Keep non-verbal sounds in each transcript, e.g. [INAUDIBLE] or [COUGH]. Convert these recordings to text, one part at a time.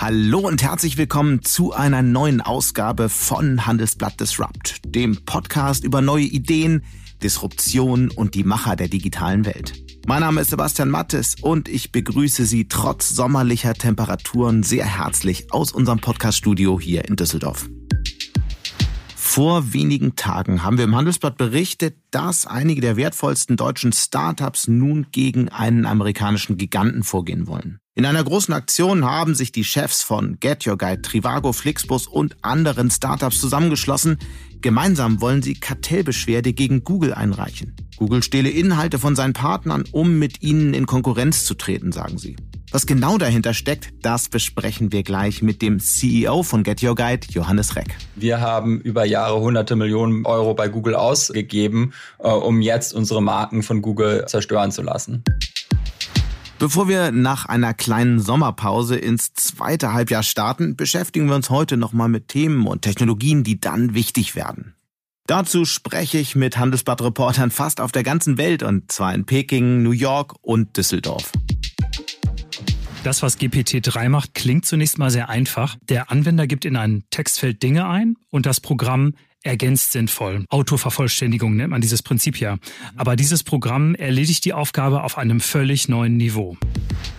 Hallo und herzlich willkommen zu einer neuen Ausgabe von Handelsblatt Disrupt, dem Podcast über neue Ideen, Disruption und die Macher der digitalen Welt. Mein Name ist Sebastian Mattes und ich begrüße Sie trotz sommerlicher Temperaturen sehr herzlich aus unserem Podcaststudio hier in Düsseldorf. Vor wenigen Tagen haben wir im Handelsblatt berichtet, dass einige der wertvollsten deutschen Startups nun gegen einen amerikanischen Giganten vorgehen wollen. In einer großen Aktion haben sich die Chefs von Get Your Guide, Trivago, Flixbus und anderen Startups zusammengeschlossen. Gemeinsam wollen sie Kartellbeschwerde gegen Google einreichen. Google stehle Inhalte von seinen Partnern, um mit ihnen in Konkurrenz zu treten, sagen sie. Was genau dahinter steckt, das besprechen wir gleich mit dem CEO von Get Your Guide, Johannes Reck. Wir haben über Jahre hunderte Millionen Euro bei Google ausgegeben, äh, um jetzt unsere Marken von Google zerstören zu lassen. Bevor wir nach einer kleinen Sommerpause ins zweite Halbjahr starten, beschäftigen wir uns heute nochmal mit Themen und Technologien, die dann wichtig werden. Dazu spreche ich mit Handelsblatt-Reportern fast auf der ganzen Welt und zwar in Peking, New York und Düsseldorf. Das, was GPT-3 macht, klingt zunächst mal sehr einfach. Der Anwender gibt in ein Textfeld Dinge ein und das Programm ergänzt sinnvoll. Autovervollständigung nennt man dieses Prinzip ja. Aber dieses Programm erledigt die Aufgabe auf einem völlig neuen Niveau.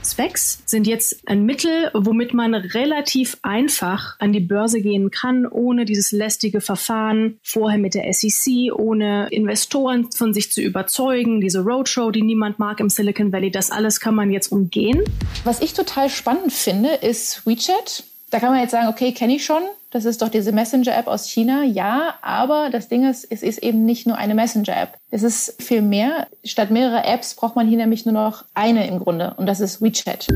Specs sind jetzt ein Mittel, womit man relativ einfach an die Börse gehen kann, ohne dieses lästige Verfahren vorher mit der SEC, ohne Investoren von sich zu überzeugen, diese Roadshow, die niemand mag im Silicon Valley, das alles kann man jetzt umgehen. Was ich total spannend finde, ist WeChat. Da kann man jetzt sagen, okay, kenne ich schon, das ist doch diese Messenger-App aus China. Ja, aber das Ding ist, es ist eben nicht nur eine Messenger-App. Es ist viel mehr. Statt mehrerer Apps braucht man hier nämlich nur noch eine im Grunde und das ist WeChat.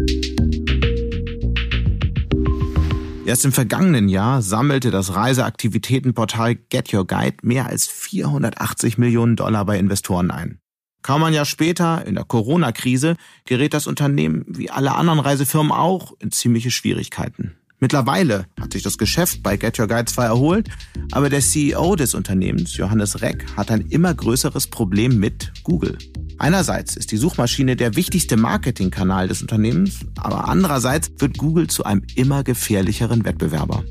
Erst im vergangenen Jahr sammelte das Reiseaktivitätenportal Get Your Guide mehr als 480 Millionen Dollar bei Investoren ein. Kaum ein Jahr später, in der Corona-Krise, gerät das Unternehmen, wie alle anderen Reisefirmen auch, in ziemliche Schwierigkeiten. Mittlerweile hat sich das Geschäft bei Get Your Guide zwar erholt, aber der CEO des Unternehmens, Johannes Reck, hat ein immer größeres Problem mit Google. Einerseits ist die Suchmaschine der wichtigste Marketingkanal des Unternehmens, aber andererseits wird Google zu einem immer gefährlicheren Wettbewerber.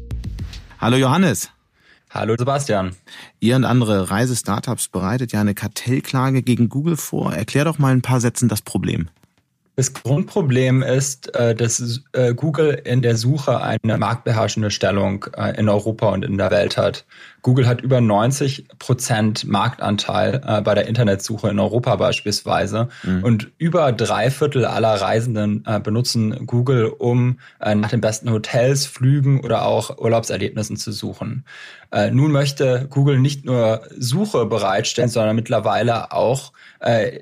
Hallo Johannes. Hallo Sebastian. Ihr und andere Reisestartups bereitet ja eine Kartellklage gegen Google vor. Erklär doch mal ein paar Sätzen das Problem. Das Grundproblem ist, äh, dass äh, Google in der Suche eine marktbeherrschende Stellung äh, in Europa und in der Welt hat. Google hat über 90 Prozent Marktanteil bei der Internetsuche in Europa beispielsweise. Mhm. Und über drei Viertel aller Reisenden benutzen Google, um nach den besten Hotels, Flügen oder auch Urlaubserlebnissen zu suchen. Nun möchte Google nicht nur Suche bereitstellen, sondern mittlerweile auch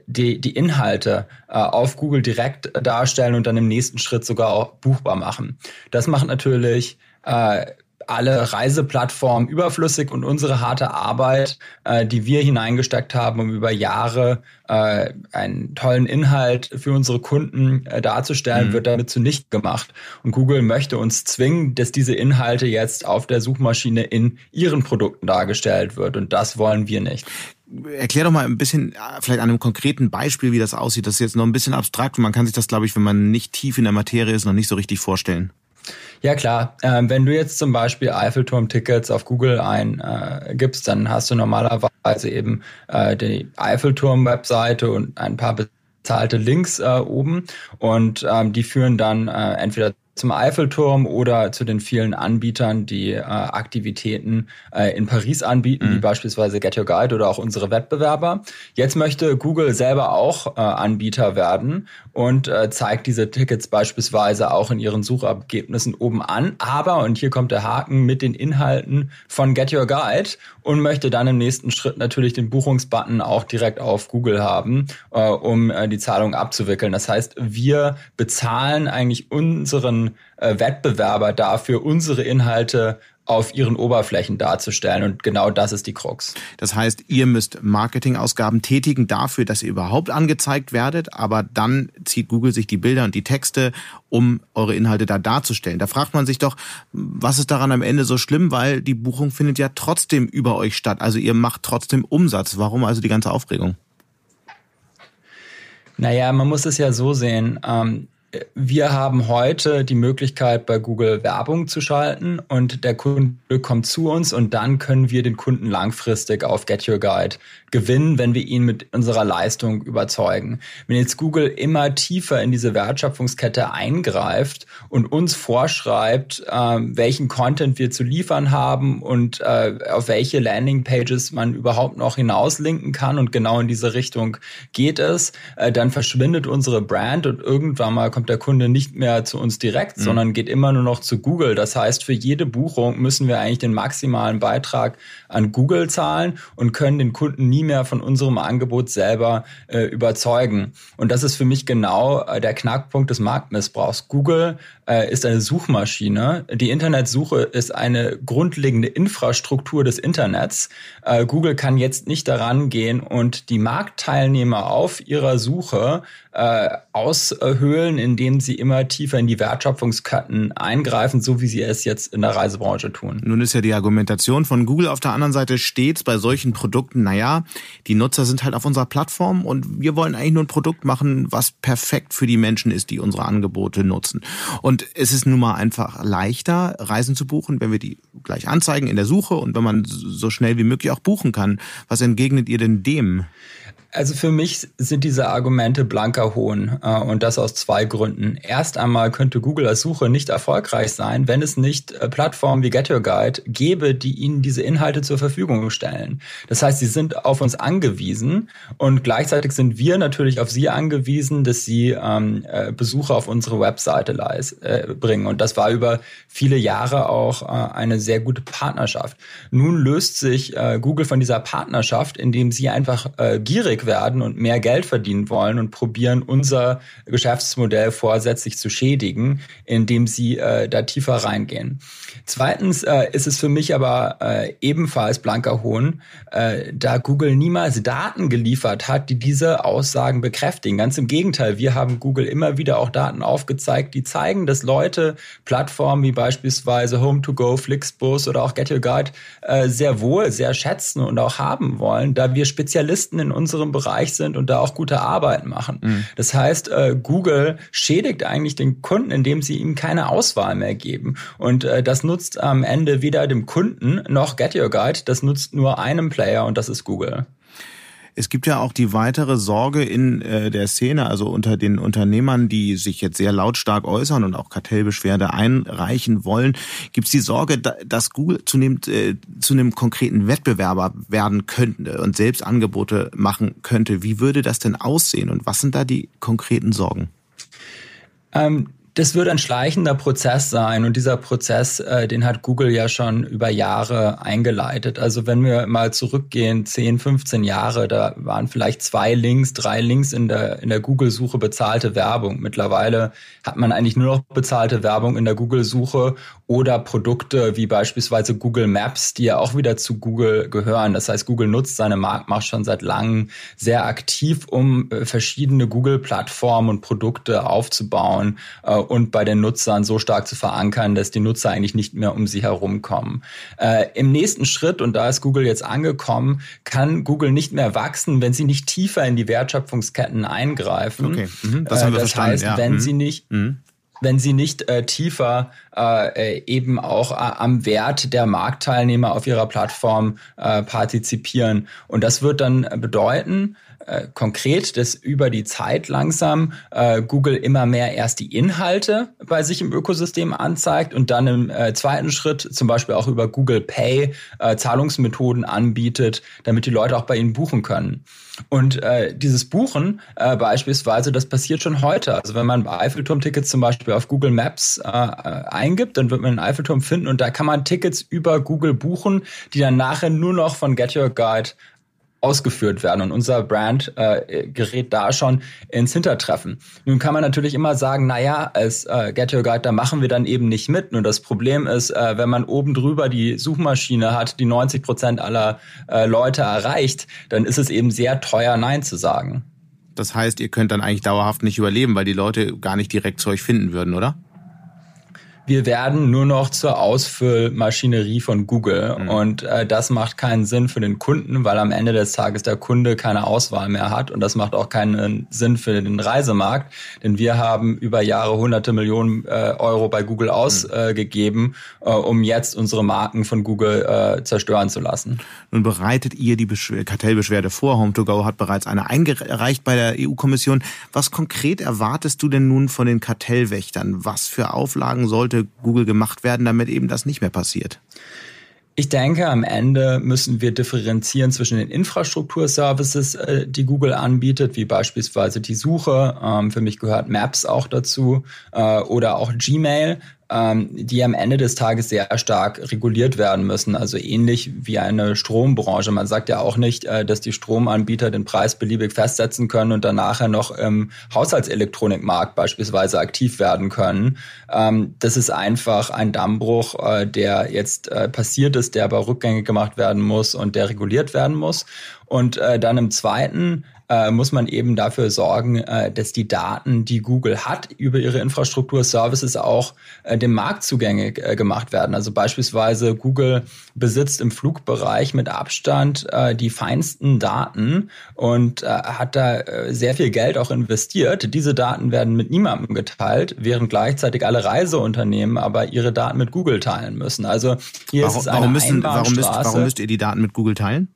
die, die Inhalte auf Google direkt direkt darstellen und dann im nächsten Schritt sogar auch buchbar machen. Das macht natürlich äh, alle Reiseplattformen überflüssig und unsere harte Arbeit, äh, die wir hineingesteckt haben, um über Jahre äh, einen tollen Inhalt für unsere Kunden äh, darzustellen, mhm. wird damit zunichte gemacht. Und Google möchte uns zwingen, dass diese Inhalte jetzt auf der Suchmaschine in ihren Produkten dargestellt wird. Und das wollen wir nicht erklär doch mal ein bisschen, vielleicht an einem konkreten Beispiel, wie das aussieht. Das ist jetzt noch ein bisschen abstrakt und man kann sich das, glaube ich, wenn man nicht tief in der Materie ist, noch nicht so richtig vorstellen. Ja klar, ähm, wenn du jetzt zum Beispiel Eiffelturm-Tickets auf Google eingibst, äh, dann hast du normalerweise eben äh, die Eiffelturm-Webseite und ein paar bezahlte Links äh, oben. Und ähm, die führen dann äh, entweder zum Eiffelturm oder zu den vielen Anbietern, die äh, Aktivitäten äh, in Paris anbieten, mhm. wie beispielsweise Get Your Guide oder auch unsere Wettbewerber. Jetzt möchte Google selber auch äh, Anbieter werden und äh, zeigt diese Tickets beispielsweise auch in ihren Suchergebnissen oben an. Aber, und hier kommt der Haken, mit den Inhalten von Get Your Guide und möchte dann im nächsten Schritt natürlich den Buchungsbutton auch direkt auf Google haben, äh, um äh, die Zahlung abzuwickeln. Das heißt, wir bezahlen eigentlich unseren äh, Wettbewerber dafür, unsere Inhalte auf ihren Oberflächen darzustellen. Und genau das ist die Krux. Das heißt, ihr müsst Marketingausgaben tätigen dafür, dass ihr überhaupt angezeigt werdet, aber dann zieht Google sich die Bilder und die Texte, um eure Inhalte da darzustellen. Da fragt man sich doch, was ist daran am Ende so schlimm, weil die Buchung findet ja trotzdem über euch statt. Also ihr macht trotzdem Umsatz. Warum also die ganze Aufregung? Naja, man muss es ja so sehen. Ähm, wir haben heute die Möglichkeit, bei Google Werbung zu schalten und der Kunde kommt zu uns und dann können wir den Kunden langfristig auf Get Your Guide gewinnen, wenn wir ihn mit unserer Leistung überzeugen. Wenn jetzt Google immer tiefer in diese Wertschöpfungskette eingreift und uns vorschreibt, äh, welchen Content wir zu liefern haben und äh, auf welche Landingpages man überhaupt noch hinauslinken kann und genau in diese Richtung geht es, äh, dann verschwindet unsere Brand und irgendwann mal kommt der Kunde nicht mehr zu uns direkt, mhm. sondern geht immer nur noch zu Google. Das heißt, für jede Buchung müssen wir eigentlich den maximalen Beitrag an Google zahlen und können den Kunden nie mehr von unserem Angebot selber äh, überzeugen. Und das ist für mich genau äh, der Knackpunkt des Marktmissbrauchs. Google äh, ist eine Suchmaschine. Die Internetsuche ist eine grundlegende Infrastruktur des Internets. Äh, Google kann jetzt nicht daran gehen und die Marktteilnehmer auf ihrer Suche äh, aushöhlen, indem sie immer tiefer in die Wertschöpfungsketten eingreifen, so wie sie es jetzt in der Reisebranche tun. Nun ist ja die Argumentation von Google auf der anderen Seite stets bei solchen Produkten, naja, die Nutzer sind halt auf unserer Plattform und wir wollen eigentlich nur ein Produkt machen, was perfekt für die Menschen ist, die unsere Angebote nutzen. Und es ist nun mal einfach leichter, Reisen zu buchen, wenn wir die gleich anzeigen in der Suche und wenn man so schnell wie möglich auch buchen kann. Was entgegnet ihr denn dem? Also für mich sind diese Argumente blanker Hohn äh, und das aus zwei Gründen. Erst einmal könnte Google als Suche nicht erfolgreich sein, wenn es nicht äh, Plattformen wie Get Your Guide gäbe, die ihnen diese Inhalte zur Verfügung stellen. Das heißt, sie sind auf uns angewiesen und gleichzeitig sind wir natürlich auf sie angewiesen, dass sie ähm, äh, Besucher auf unsere Webseite leis, äh, bringen. Und das war über viele Jahre auch äh, eine sehr gute Partnerschaft. Nun löst sich äh, Google von dieser Partnerschaft, indem sie einfach äh, gierig werden und mehr Geld verdienen wollen und probieren, unser Geschäftsmodell vorsätzlich zu schädigen, indem sie äh, da tiefer reingehen. Zweitens äh, ist es für mich aber äh, ebenfalls blanker Hohn, äh, da Google niemals Daten geliefert hat, die diese Aussagen bekräftigen. Ganz im Gegenteil, wir haben Google immer wieder auch Daten aufgezeigt, die zeigen, dass Leute Plattformen wie beispielsweise Home2Go, Flixbus oder auch Get Your Guide äh, sehr wohl, sehr schätzen und auch haben wollen, da wir Spezialisten in unserem Bereich sind und da auch gute Arbeit machen. Mhm. Das heißt, äh, Google schädigt eigentlich den Kunden, indem sie ihm keine Auswahl mehr geben. Und äh, das nutzt am Ende weder dem Kunden noch Get Your Guide. Das nutzt nur einem Player und das ist Google. Es gibt ja auch die weitere Sorge in äh, der Szene, also unter den Unternehmern, die sich jetzt sehr lautstark äußern und auch Kartellbeschwerde einreichen wollen, gibt es die Sorge, dass Google zunehmend äh, zu einem konkreten Wettbewerber werden könnte und selbst Angebote machen könnte. Wie würde das denn aussehen und was sind da die konkreten Sorgen? Ähm das wird ein schleichender Prozess sein und dieser Prozess, äh, den hat Google ja schon über Jahre eingeleitet. Also wenn wir mal zurückgehen, 10, 15 Jahre, da waren vielleicht zwei Links, drei Links in der, in der Google-Suche bezahlte Werbung. Mittlerweile hat man eigentlich nur noch bezahlte Werbung in der Google-Suche oder Produkte wie beispielsweise Google Maps, die ja auch wieder zu Google gehören. Das heißt, Google nutzt seine Marktmacht schon seit langem sehr aktiv, um äh, verschiedene Google-Plattformen und Produkte aufzubauen äh, und bei den Nutzern so stark zu verankern, dass die Nutzer eigentlich nicht mehr um sie herumkommen. Äh, Im nächsten Schritt, und da ist Google jetzt angekommen, kann Google nicht mehr wachsen, wenn sie nicht tiefer in die Wertschöpfungsketten eingreifen. Okay. Mhm. Das, haben wir das heißt, ja. wenn mhm. sie nicht mhm wenn sie nicht äh, tiefer äh, eben auch äh, am Wert der Marktteilnehmer auf ihrer Plattform äh, partizipieren. Und das wird dann bedeuten, äh, konkret, dass über die Zeit langsam äh, Google immer mehr erst die Inhalte bei sich im Ökosystem anzeigt und dann im äh, zweiten Schritt zum Beispiel auch über Google Pay äh, Zahlungsmethoden anbietet, damit die Leute auch bei ihnen buchen können. Und äh, dieses Buchen äh, beispielsweise, das passiert schon heute. Also wenn man Eiffelturm-Tickets zum Beispiel auf Google Maps eingibt, dann wird man einen Eiffelturm finden und da kann man Tickets über Google buchen, die dann nachher nur noch von Get Your Guide ausgeführt werden. Und unser Brand äh, gerät da schon ins Hintertreffen. Nun kann man natürlich immer sagen, na ja, als äh, Get Your Guide, da machen wir dann eben nicht mit. Nur das Problem ist, äh, wenn man oben drüber die Suchmaschine hat, die 90 Prozent aller äh, Leute erreicht, dann ist es eben sehr teuer, Nein zu sagen. Das heißt, ihr könnt dann eigentlich dauerhaft nicht überleben, weil die Leute gar nicht direkt zu euch finden würden, oder? Wir werden nur noch zur Ausfüllmaschinerie von Google. Mhm. Und äh, das macht keinen Sinn für den Kunden, weil am Ende des Tages der Kunde keine Auswahl mehr hat. Und das macht auch keinen Sinn für den Reisemarkt, denn wir haben über Jahre hunderte Millionen äh, Euro bei Google mhm. ausgegeben, äh, äh, um jetzt unsere Marken von Google äh, zerstören zu lassen. Nun bereitet ihr die Beschw Kartellbeschwerde vor. Home2Go hat bereits eine eingereicht bei der EU-Kommission. Was konkret erwartest du denn nun von den Kartellwächtern? Was für Auflagen sollte sollte Google gemacht werden, damit eben das nicht mehr passiert? Ich denke, am Ende müssen wir differenzieren zwischen den Infrastrukturservices, äh, die Google anbietet, wie beispielsweise die Suche. Ähm, für mich gehört Maps auch dazu äh, oder auch Gmail ähm, die am Ende des Tages sehr stark reguliert werden müssen. Also ähnlich wie eine Strombranche. Man sagt ja auch nicht, äh, dass die Stromanbieter den Preis beliebig festsetzen können und dann nachher noch im Haushaltselektronikmarkt beispielsweise aktiv werden können. Ähm, das ist einfach ein Dammbruch, äh, der jetzt äh, passiert ist, der aber rückgängig gemacht werden muss und der reguliert werden muss. Und äh, dann im zweiten äh, muss man eben dafür sorgen, äh, dass die Daten, die Google hat über ihre Infrastrukturservices auch äh, dem Markt zugänglich äh, gemacht werden. Also beispielsweise Google besitzt im Flugbereich mit Abstand äh, die feinsten Daten und hat da sehr viel Geld auch investiert. Diese Daten werden mit niemandem geteilt, während gleichzeitig alle Reiseunternehmen aber ihre Daten mit Google teilen müssen. Also hier warum, ist es eine warum müssen, warum müsst, warum müsst ihr die Daten mit Google teilen?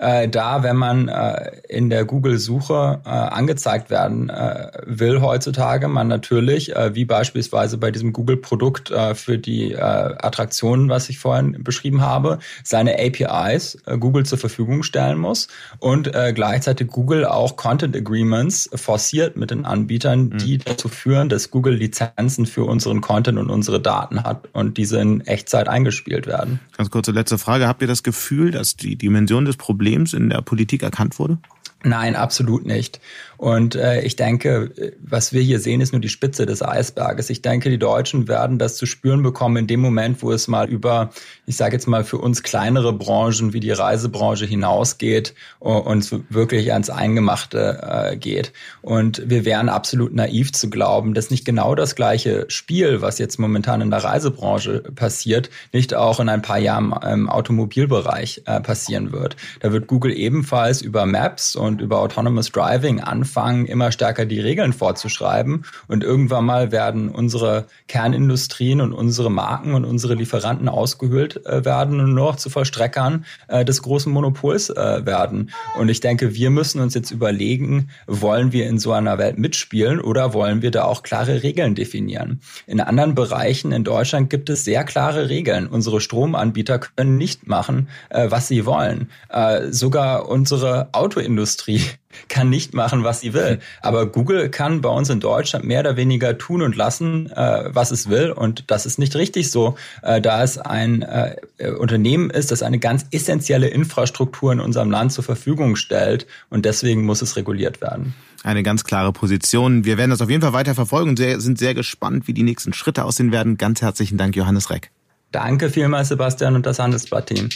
Äh, da, wenn man äh, in der Google-Suche äh, angezeigt werden äh, will heutzutage, man natürlich, äh, wie beispielsweise bei diesem Google-Produkt äh, für die Attraktionen, was ich vorhin beschrieben habe, seine APIs Google zur Verfügung stellen muss und gleichzeitig Google auch Content Agreements forciert mit den Anbietern, mhm. die dazu führen, dass Google Lizenzen für unseren Content und unsere Daten hat und diese in Echtzeit eingespielt werden. Ganz kurze letzte Frage. Habt ihr das Gefühl, dass die Dimension des Problems Problems in der Politik erkannt wurde? Nein, absolut nicht. Und äh, ich denke, was wir hier sehen, ist nur die Spitze des Eisberges. Ich denke, die Deutschen werden das zu spüren bekommen in dem Moment, wo es mal über, ich sage jetzt mal, für uns kleinere Branchen wie die Reisebranche hinausgeht und wirklich ans Eingemachte äh, geht. Und wir wären absolut naiv zu glauben, dass nicht genau das gleiche Spiel, was jetzt momentan in der Reisebranche passiert, nicht auch in ein paar Jahren im Automobilbereich äh, passieren wird. Da wird Google ebenfalls über Maps und über Autonomous Driving anfangen, immer stärker die Regeln vorzuschreiben. Und irgendwann mal werden unsere Kernindustrien und unsere Marken und unsere Lieferanten ausgehöhlt äh, werden und nur noch zu Vollstreckern äh, des großen Monopols äh, werden. Und ich denke, wir müssen uns jetzt überlegen, wollen wir in so einer Welt mitspielen oder wollen wir da auch klare Regeln definieren? In anderen Bereichen in Deutschland gibt es sehr klare Regeln. Unsere Stromanbieter können nicht machen, äh, was sie wollen. Äh, sogar unsere Autoindustrie Industrie kann nicht machen, was sie will. Aber Google kann bei uns in Deutschland mehr oder weniger tun und lassen, äh, was es will. Und das ist nicht richtig so, äh, da es ein äh, Unternehmen ist, das eine ganz essentielle Infrastruktur in unserem Land zur Verfügung stellt. Und deswegen muss es reguliert werden. Eine ganz klare Position. Wir werden das auf jeden Fall weiter verfolgen und sehr, sind sehr gespannt, wie die nächsten Schritte aussehen werden. Ganz herzlichen Dank, Johannes Reck. Danke vielmals, Sebastian und das Handelsblatt-Team.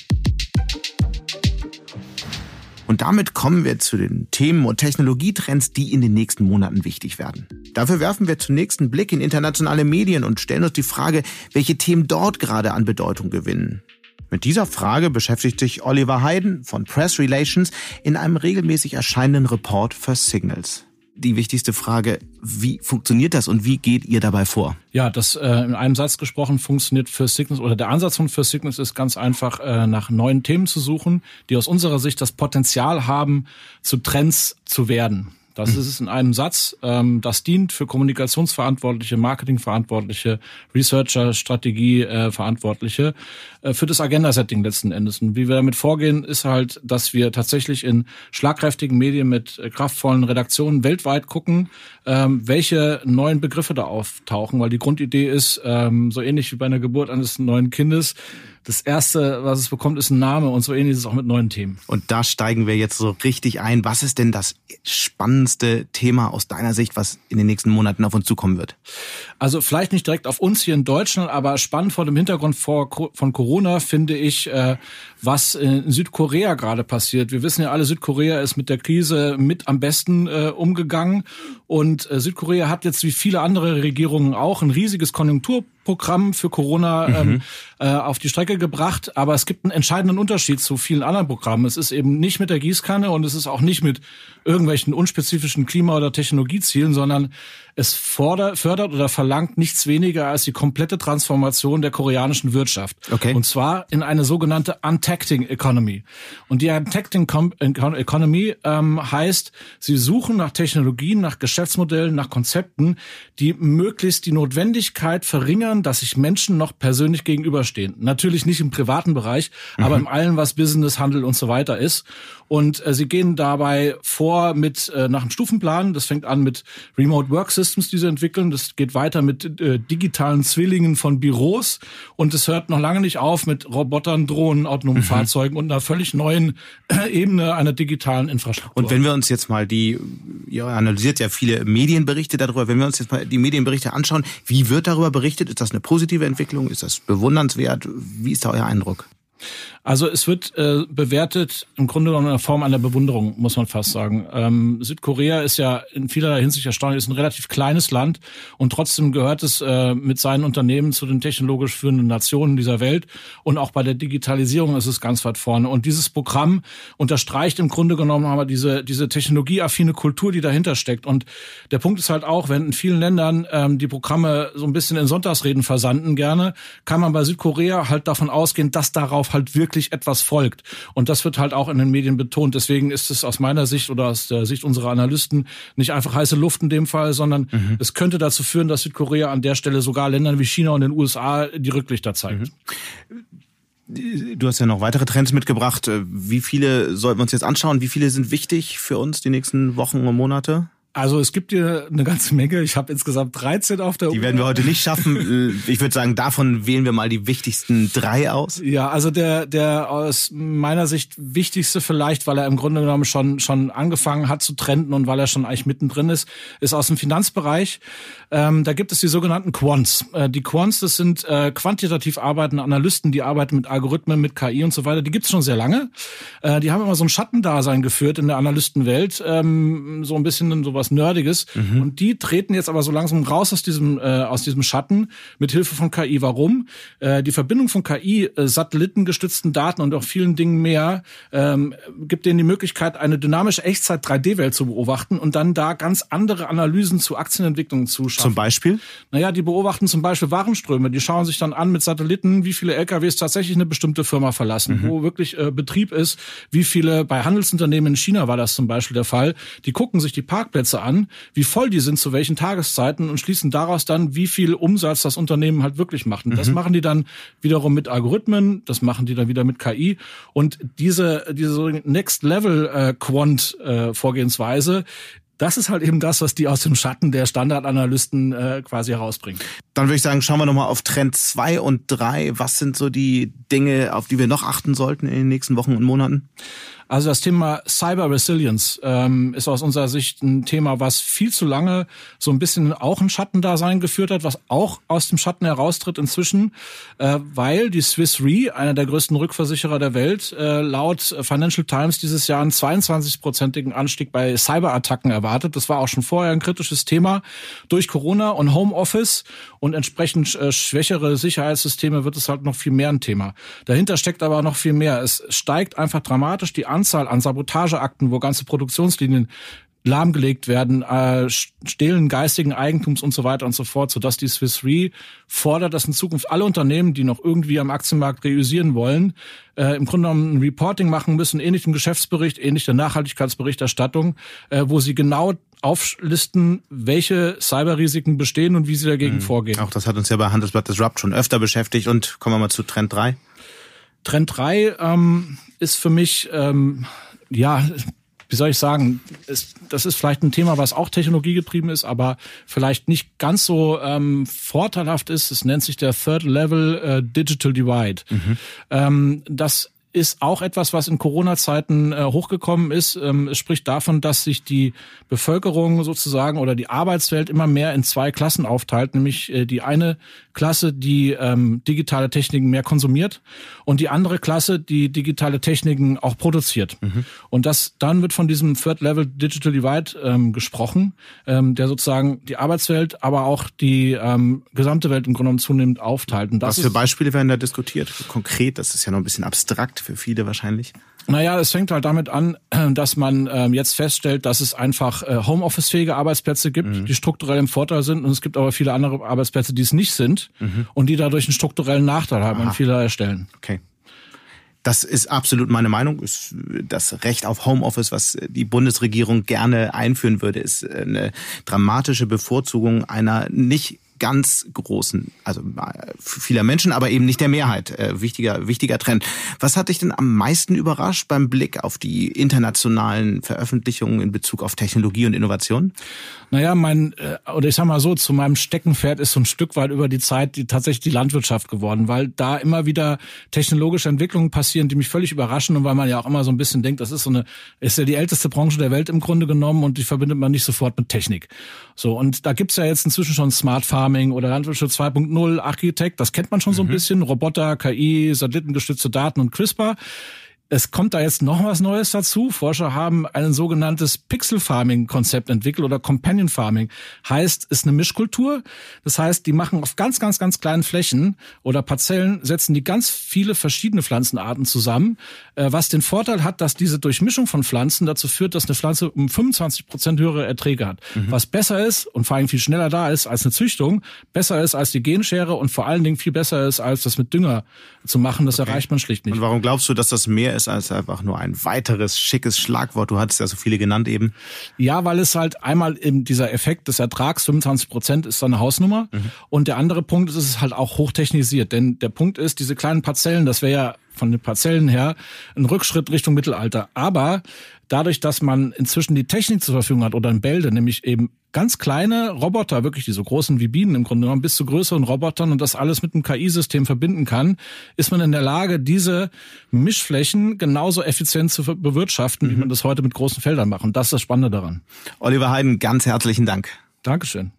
Und damit kommen wir zu den Themen und Technologietrends, die in den nächsten Monaten wichtig werden. Dafür werfen wir zunächst einen Blick in internationale Medien und stellen uns die Frage, welche Themen dort gerade an Bedeutung gewinnen. Mit dieser Frage beschäftigt sich Oliver Hayden von Press Relations in einem regelmäßig erscheinenden Report für Signals die wichtigste Frage, wie funktioniert das und wie geht ihr dabei vor? Ja, das äh, in einem Satz gesprochen funktioniert für Signals oder der Ansatz von für Signals ist ganz einfach äh, nach neuen Themen zu suchen, die aus unserer Sicht das Potenzial haben, zu Trends zu werden. Das mhm. ist es in einem Satz. Ähm, das dient für Kommunikationsverantwortliche, Marketingverantwortliche, Researcher, Strategieverantwortliche, äh, für das Agenda-Setting letzten Endes. Und wie wir damit vorgehen, ist halt, dass wir tatsächlich in schlagkräftigen Medien mit kraftvollen Redaktionen weltweit gucken, ähm, welche neuen Begriffe da auftauchen, weil die Grundidee ist, ähm, so ähnlich wie bei einer Geburt eines neuen Kindes, das erste, was es bekommt, ist ein Name und so ähnlich ist es auch mit neuen Themen. Und da steigen wir jetzt so richtig ein. Was ist denn das Spannende spannendste Thema aus deiner Sicht, was in den nächsten Monaten auf uns zukommen wird? Also vielleicht nicht direkt auf uns hier in Deutschland, aber spannend vor dem Hintergrund von Corona finde ich, äh, was in Südkorea gerade passiert. Wir wissen ja alle, Südkorea ist mit der Krise mit am besten äh, umgegangen und äh, Südkorea hat jetzt wie viele andere Regierungen auch ein riesiges Konjunkturprogramm für Corona mhm. ähm, äh, auf die Strecke gebracht. Aber es gibt einen entscheidenden Unterschied zu vielen anderen Programmen. Es ist eben nicht mit der Gießkanne und es ist auch nicht mit irgendwelchen unspezifischen Klima- oder Technologiezielen, sondern es fordert, fördert oder verlangt nichts weniger als die komplette Transformation der koreanischen Wirtschaft. Okay. Und zwar in eine sogenannte Untacting Economy. Und die Untacting Economy ähm, heißt, sie suchen nach Technologien, nach Geschäftsmodellen, nach Konzepten, die möglichst die Notwendigkeit verringern, dass sich Menschen noch persönlich gegenüberstehen. Natürlich nicht im privaten Bereich, mhm. aber in allem, was Business, Handel und so weiter ist. Und äh, sie gehen dabei vor mit äh, nach einem Stufenplan. Das fängt an mit Remote Work Systems, die sie entwickeln. Das geht weiter mit äh, digitalen Zwillingen von Büros. Und es hört noch lange nicht auf mit Robotern, Drohnen, autonomen mhm. Fahrzeugen und einer völlig neuen äh, Ebene einer digitalen Infrastruktur. Und wenn wir uns jetzt mal die, ihr analysiert ja viele Medienberichte darüber, wenn wir uns jetzt mal die Medienberichte anschauen, wie wird darüber berichtet? Ist das eine positive Entwicklung? Ist das bewundernswert? Wie ist da euer Eindruck? Also es wird äh, bewertet im Grunde genommen in der Form einer Bewunderung, muss man fast sagen. Ähm, Südkorea ist ja in vielerlei Hinsicht erstaunlich, ist ein relativ kleines Land und trotzdem gehört es äh, mit seinen Unternehmen zu den technologisch führenden Nationen dieser Welt und auch bei der Digitalisierung ist es ganz weit vorne. Und dieses Programm unterstreicht im Grunde genommen aber diese, diese technologieaffine Kultur, die dahinter steckt. Und der Punkt ist halt auch, wenn in vielen Ländern ähm, die Programme so ein bisschen in Sonntagsreden versanden gerne, kann man bei Südkorea halt davon ausgehen, dass darauf halt wirklich wirklich etwas folgt. Und das wird halt auch in den Medien betont. Deswegen ist es aus meiner Sicht oder aus der Sicht unserer Analysten nicht einfach heiße Luft in dem Fall, sondern mhm. es könnte dazu führen, dass Südkorea an der Stelle sogar Ländern wie China und den USA die Rücklichter zeigt. Mhm. Du hast ja noch weitere Trends mitgebracht. Wie viele sollten wir uns jetzt anschauen? Wie viele sind wichtig für uns die nächsten Wochen und Monate? Also es gibt hier eine ganze Menge. Ich habe insgesamt 13 auf der Die werden wir heute nicht schaffen. [LAUGHS] Ich würde sagen, davon wählen wir mal die wichtigsten drei aus. Ja, also der, der aus meiner Sicht wichtigste vielleicht, weil er im Grunde genommen schon, schon angefangen hat zu trenden und weil er schon eigentlich mittendrin ist, ist aus dem Finanzbereich. Ähm, da gibt es die sogenannten Quants. Äh, die Quants, das sind äh, quantitativ arbeitende Analysten, die arbeiten mit Algorithmen, mit KI und so weiter. Die gibt es schon sehr lange. Äh, die haben immer so ein Schattendasein geführt in der Analystenwelt. Ähm, so ein bisschen sowas was Nerdiges. Mhm. Und die treten jetzt aber so langsam raus aus diesem, äh, aus diesem Schatten mit Hilfe von KI. Warum? Äh, die Verbindung von KI, äh, satellitengestützten Daten und auch vielen Dingen mehr ähm, gibt denen die Möglichkeit, eine dynamische Echtzeit-3D-Welt zu beobachten und dann da ganz andere Analysen zu Aktienentwicklungen zu schaffen. Zum Beispiel? Naja, die beobachten zum Beispiel Warenströme. Die schauen sich dann an mit Satelliten, wie viele LKWs tatsächlich eine bestimmte Firma verlassen, mhm. wo wirklich äh, Betrieb ist, wie viele bei Handelsunternehmen in China war das zum Beispiel der Fall. Die gucken sich die Parkplätze Umsätze an, wie voll die sind, zu welchen Tageszeiten und schließen daraus dann, wie viel Umsatz das Unternehmen halt wirklich macht. Und mhm. das machen die dann wiederum mit Algorithmen, das machen die dann wieder mit KI. Und diese, diese Next Level äh, Quant äh, Vorgehensweise, das ist halt eben das, was die aus dem Schatten der Standardanalysten äh, quasi herausbringen. Dann würde ich sagen, schauen wir nochmal auf Trend 2 und 3. Was sind so die Dinge, auf die wir noch achten sollten in den nächsten Wochen und Monaten? Also das Thema Cyber Resilience ähm, ist aus unserer Sicht ein Thema, was viel zu lange so ein bisschen auch ein Schattendasein geführt hat, was auch aus dem Schatten heraustritt inzwischen, äh, weil die Swiss Re, einer der größten Rückversicherer der Welt, äh, laut Financial Times dieses Jahr einen 22-prozentigen Anstieg bei Cyberattacken erwartet. Das war auch schon vorher ein kritisches Thema. Durch Corona und Homeoffice und entsprechend äh, schwächere Sicherheitssysteme wird es halt noch viel mehr ein Thema. Dahinter steckt aber noch viel mehr. Es steigt einfach dramatisch die Anzahl an Sabotageakten, wo ganze Produktionslinien lahmgelegt werden, äh, Stehlen geistigen Eigentums und so weiter und so fort, sodass die Swiss Re fordert, dass in Zukunft alle Unternehmen, die noch irgendwie am Aktienmarkt reüsieren wollen, äh, im Grunde genommen ein Reporting machen müssen, ähnlich dem Geschäftsbericht, ähnlich der Nachhaltigkeitsberichterstattung, äh, wo sie genau auflisten, welche Cyberrisiken bestehen und wie sie dagegen mhm. vorgehen. Auch das hat uns ja bei Handelsblatt Disrupt schon öfter beschäftigt. Und kommen wir mal zu Trend 3. Trend 3 ähm, ist für mich, ähm, ja, wie soll ich sagen, ist, das ist vielleicht ein Thema, was auch technologiegetrieben ist, aber vielleicht nicht ganz so ähm, vorteilhaft ist. Es nennt sich der Third Level äh, Digital Divide. Mhm. Ähm, das ist auch etwas, was in Corona-Zeiten äh, hochgekommen ist. Ähm, es spricht davon, dass sich die Bevölkerung sozusagen oder die Arbeitswelt immer mehr in zwei Klassen aufteilt, nämlich äh, die eine Klasse, die ähm, digitale Techniken mehr konsumiert und die andere Klasse, die digitale Techniken auch produziert. Mhm. Und das dann wird von diesem Third Level Digital Divide ähm, gesprochen, ähm, der sozusagen die Arbeitswelt, aber auch die ähm, gesamte Welt im Grunde genommen zunehmend aufteilt. Und das Was für Beispiele werden da diskutiert? Konkret, das ist ja noch ein bisschen abstrakt für viele wahrscheinlich. Naja, es fängt halt damit an, [CLEARS THROAT] dass man ähm, jetzt feststellt, dass es einfach äh, Homeoffice-fähige Arbeitsplätze gibt, mhm. die strukturell im Vorteil sind und es gibt aber viele andere Arbeitsplätze, die es nicht sind mhm. und die dadurch einen strukturellen Nachteil haben Aha. an vielerlei Stellen. Okay. Das ist absolut meine Meinung. Das Recht auf Homeoffice, was die Bundesregierung gerne einführen würde, ist eine dramatische Bevorzugung einer nicht ganz großen, also vieler Menschen, aber eben nicht der Mehrheit. Äh, wichtiger, wichtiger Trend. Was hat dich denn am meisten überrascht beim Blick auf die internationalen Veröffentlichungen in Bezug auf Technologie und Innovation? Naja, mein, äh, oder ich sag mal so, zu meinem Steckenpferd ist so ein Stück weit über die Zeit die, tatsächlich die Landwirtschaft geworden, weil da immer wieder technologische Entwicklungen passieren, die mich völlig überraschen und weil man ja auch immer so ein bisschen denkt, das ist so eine, ist ja die älteste Branche der Welt im Grunde genommen und die verbindet man nicht sofort mit Technik. So, und da gibt's ja jetzt inzwischen schon Smart Farming oder Landwirtschaft 2.0, Architekt, das kennt man schon so ein mhm. bisschen, Roboter, KI, satellitengestützte Daten und CRISPR. Es kommt da jetzt noch was Neues dazu. Forscher haben ein sogenanntes Pixel Farming Konzept entwickelt oder Companion Farming. Heißt, ist eine Mischkultur. Das heißt, die machen auf ganz, ganz, ganz kleinen Flächen oder Parzellen setzen die ganz viele verschiedene Pflanzenarten zusammen, äh, was den Vorteil hat, dass diese Durchmischung von Pflanzen dazu führt, dass eine Pflanze um 25 Prozent höhere Erträge hat. Mhm. Was besser ist und vor allem viel schneller da ist als eine Züchtung, besser ist als die Genschere und vor allen Dingen viel besser ist als das mit Dünger zu machen. Das okay. erreicht man schlicht nicht. Und warum glaubst du, dass das mehr ist als einfach nur ein weiteres schickes Schlagwort. Du hattest ja so viele genannt eben. Ja, weil es halt einmal eben dieser Effekt des Ertrags, 25 Prozent ist so eine Hausnummer. Mhm. Und der andere Punkt ist, es ist halt auch hochtechnisiert. Denn der Punkt ist, diese kleinen Parzellen, das wäre ja von den Parzellen her ein Rückschritt Richtung Mittelalter. Aber dadurch, dass man inzwischen die Technik zur Verfügung hat oder ein Bälde, nämlich eben ganz kleine Roboter, wirklich die so großen wie Bienen im Grunde genommen, bis zu größeren Robotern und das alles mit einem KI-System verbinden kann, ist man in der Lage, diese Mischflächen genauso effizient zu bewirtschaften, mhm. wie man das heute mit großen Feldern macht. Und das ist das Spannende daran. Oliver Heiden, ganz herzlichen Dank. Dankeschön.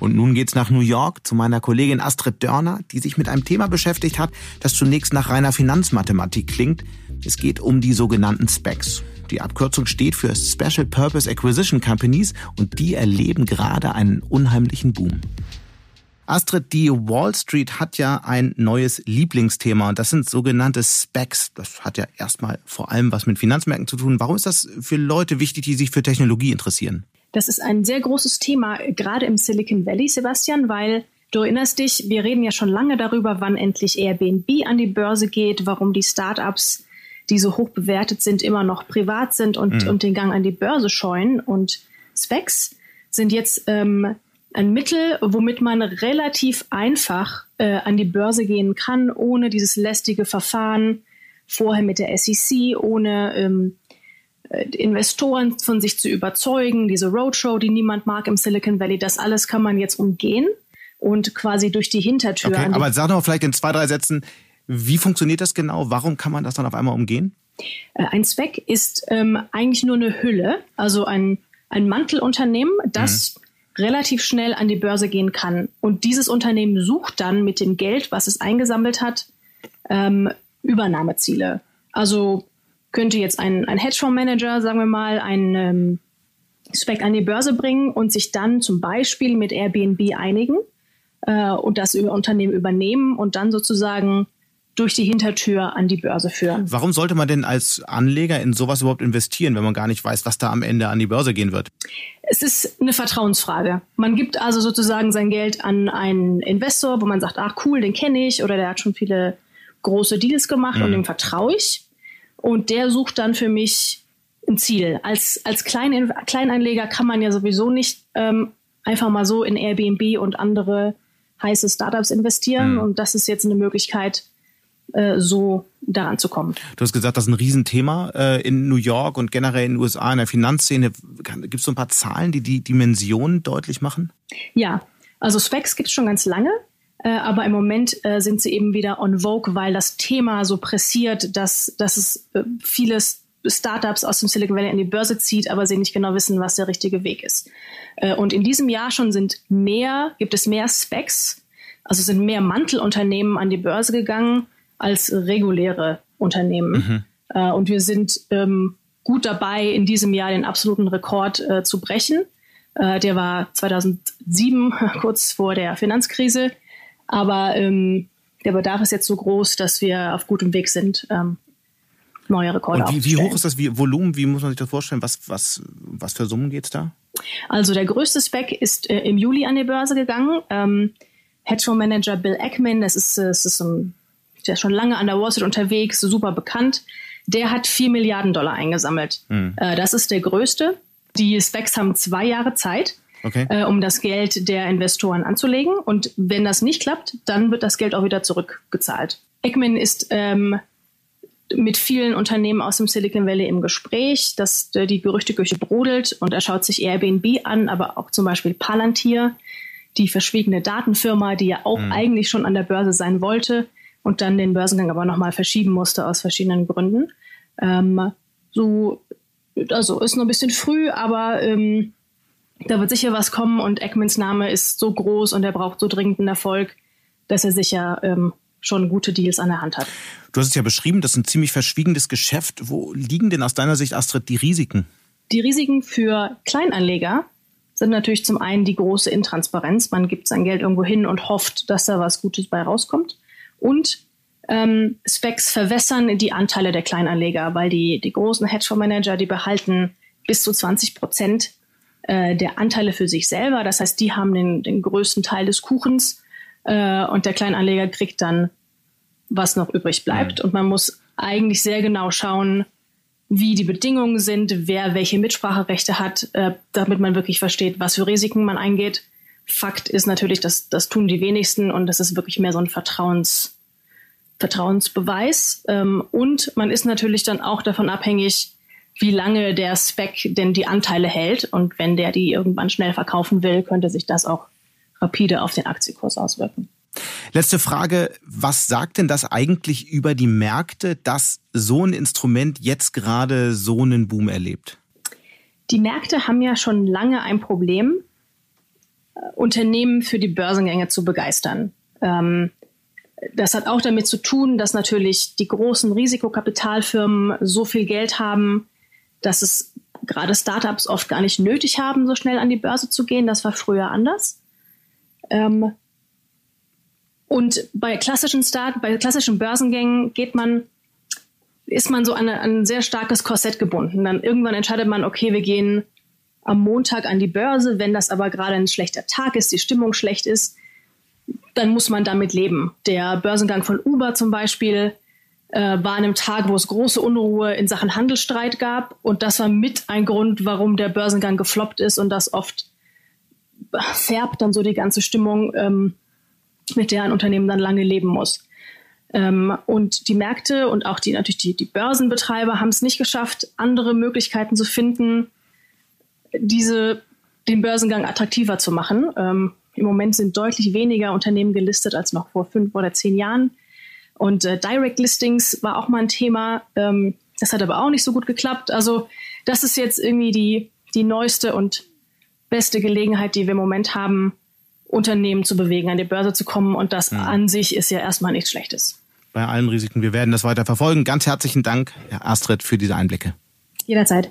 Und nun geht's nach New York zu meiner Kollegin Astrid Dörner, die sich mit einem Thema beschäftigt hat, das zunächst nach reiner Finanzmathematik klingt. Es geht um die sogenannten Specs. Die Abkürzung steht für Special Purpose Acquisition Companies und die erleben gerade einen unheimlichen Boom. Astrid, die Wall Street hat ja ein neues Lieblingsthema und das sind sogenannte Specs. Das hat ja erstmal vor allem was mit Finanzmärkten zu tun. Warum ist das für Leute wichtig, die sich für Technologie interessieren? Das ist ein sehr großes Thema, gerade im Silicon Valley, Sebastian, weil du erinnerst dich, wir reden ja schon lange darüber, wann endlich Airbnb an die Börse geht, warum die Startups die so hoch bewertet sind, immer noch privat sind und, mhm. und den Gang an die Börse scheuen. Und Specs sind jetzt ähm, ein Mittel, womit man relativ einfach äh, an die Börse gehen kann, ohne dieses lästige Verfahren vorher mit der SEC, ohne ähm, äh, Investoren von sich zu überzeugen, diese Roadshow, die niemand mag im Silicon Valley, das alles kann man jetzt umgehen und quasi durch die Hintertür. Okay, aber sag doch vielleicht in zwei, drei Sätzen, wie funktioniert das genau? Warum kann man das dann auf einmal umgehen? Äh, ein Zweck ist ähm, eigentlich nur eine Hülle, also ein, ein Mantelunternehmen, das mhm. relativ schnell an die Börse gehen kann. Und dieses Unternehmen sucht dann mit dem Geld, was es eingesammelt hat, ähm, Übernahmeziele. Also könnte jetzt ein, ein Hedgefondsmanager, sagen wir mal, ein ähm, Spec an die Börse bringen und sich dann zum Beispiel mit Airbnb einigen äh, und das Unternehmen übernehmen und dann sozusagen durch die Hintertür an die Börse führen. Warum sollte man denn als Anleger in sowas überhaupt investieren, wenn man gar nicht weiß, was da am Ende an die Börse gehen wird? Es ist eine Vertrauensfrage. Man gibt also sozusagen sein Geld an einen Investor, wo man sagt, ach cool, den kenne ich oder der hat schon viele große Deals gemacht mhm. und dem vertraue ich. Und der sucht dann für mich ein Ziel. Als, als Klein, Kleineinleger kann man ja sowieso nicht ähm, einfach mal so in Airbnb und andere heiße Startups investieren. Mhm. Und das ist jetzt eine Möglichkeit, äh, so daran zu kommen. Du hast gesagt, das ist ein Riesenthema äh, in New York und generell in den USA in der Finanzszene. Gibt es so ein paar Zahlen, die die Dimensionen deutlich machen? Ja, also Specs gibt es schon ganz lange. Äh, aber im Moment äh, sind sie eben wieder on vogue, weil das Thema so pressiert, dass, dass es äh, vieles Startups aus dem Silicon Valley an die Börse zieht, aber sie nicht genau wissen, was der richtige Weg ist. Und in diesem Jahr schon sind mehr, gibt es mehr Specs, also sind mehr Mantelunternehmen an die Börse gegangen als reguläre Unternehmen. Mhm. Und wir sind ähm, gut dabei, in diesem Jahr den absoluten Rekord äh, zu brechen. Äh, der war 2007, [LAUGHS] kurz vor der Finanzkrise. Aber ähm, der Bedarf ist jetzt so groß, dass wir auf gutem Weg sind, ähm, neue Rekorde Und wie, wie hoch ist das wie, Volumen? Wie muss man sich das vorstellen? Was, was, was für Summen geht's da? Also der größte Spec ist äh, im Juli an die Börse gegangen. Ähm, Hedgefondsmanager Bill Ackman, das ist, das ist ein, der ist schon lange an der Wall Street unterwegs, super bekannt. Der hat vier Milliarden Dollar eingesammelt. Hm. Äh, das ist der größte. Die Specs haben zwei Jahre Zeit, okay. äh, um das Geld der Investoren anzulegen. Und wenn das nicht klappt, dann wird das Geld auch wieder zurückgezahlt. Eggman ist ähm, mit vielen Unternehmen aus dem Silicon Valley im Gespräch, dass äh, die Gerüchteküche brodelt und er schaut sich Airbnb an, aber auch zum Beispiel Palantir, die verschwiegene Datenfirma, die ja auch mhm. eigentlich schon an der Börse sein wollte und dann den Börsengang aber nochmal verschieben musste aus verschiedenen Gründen. Ähm, so, also ist noch ein bisschen früh, aber ähm, da wird sicher was kommen und Eckmans Name ist so groß und er braucht so dringend einen Erfolg, dass er sicher ähm, schon gute Deals an der Hand hat. Du hast es ja beschrieben, das ist ein ziemlich verschwiegenes Geschäft. Wo liegen denn aus deiner Sicht, Astrid, die Risiken? Die Risiken für Kleinanleger sind natürlich zum einen die große Intransparenz. Man gibt sein Geld irgendwo hin und hofft, dass da was Gutes bei rauskommt. Und ähm, Specs verwässern die Anteile der Kleinanleger, weil die, die großen Hedgefondsmanager, die behalten bis zu 20 Prozent äh, der Anteile für sich selber. Das heißt, die haben den, den größten Teil des Kuchens äh, und der Kleinanleger kriegt dann, was noch übrig bleibt. Mhm. Und man muss eigentlich sehr genau schauen, wie die Bedingungen sind, wer welche Mitspracherechte hat, äh, damit man wirklich versteht, was für Risiken man eingeht. Fakt ist natürlich, dass das tun die wenigsten und das ist wirklich mehr so ein Vertrauens, Vertrauensbeweis. Ähm, und man ist natürlich dann auch davon abhängig, wie lange der Spec denn die Anteile hält. Und wenn der die irgendwann schnell verkaufen will, könnte sich das auch rapide auf den Aktienkurs auswirken. Letzte Frage. Was sagt denn das eigentlich über die Märkte, dass so ein Instrument jetzt gerade so einen Boom erlebt? Die Märkte haben ja schon lange ein Problem, äh, Unternehmen für die Börsengänge zu begeistern. Ähm, das hat auch damit zu tun, dass natürlich die großen Risikokapitalfirmen so viel Geld haben, dass es gerade Startups oft gar nicht nötig haben, so schnell an die Börse zu gehen. Das war früher anders. Ähm, und bei klassischen Start, bei klassischen Börsengängen geht man, ist man so an, ein sehr starkes Korsett gebunden. Dann irgendwann entscheidet man, okay, wir gehen am Montag an die Börse. Wenn das aber gerade ein schlechter Tag ist, die Stimmung schlecht ist, dann muss man damit leben. Der Börsengang von Uber zum Beispiel äh, war an einem Tag, wo es große Unruhe in Sachen Handelsstreit gab. Und das war mit ein Grund, warum der Börsengang gefloppt ist und das oft färbt dann so die ganze Stimmung, ähm, mit der ein Unternehmen dann lange leben muss. Ähm, und die Märkte und auch die natürlich die, die Börsenbetreiber haben es nicht geschafft, andere Möglichkeiten zu finden, diese den Börsengang attraktiver zu machen. Ähm, Im Moment sind deutlich weniger Unternehmen gelistet als noch vor fünf oder zehn Jahren. Und äh, Direct Listings war auch mal ein Thema. Ähm, das hat aber auch nicht so gut geklappt. Also das ist jetzt irgendwie die, die neueste und beste Gelegenheit, die wir im Moment haben, Unternehmen zu bewegen, an die Börse zu kommen. Und das ja. Mhm. an sich ist ja erstmal nichts Schlechtes. Bei allen Risiken. Wir werden das weiter verfolgen. Ganz herzlichen Dank, Herr Astrid, für diese Einblicke. Jederzeit.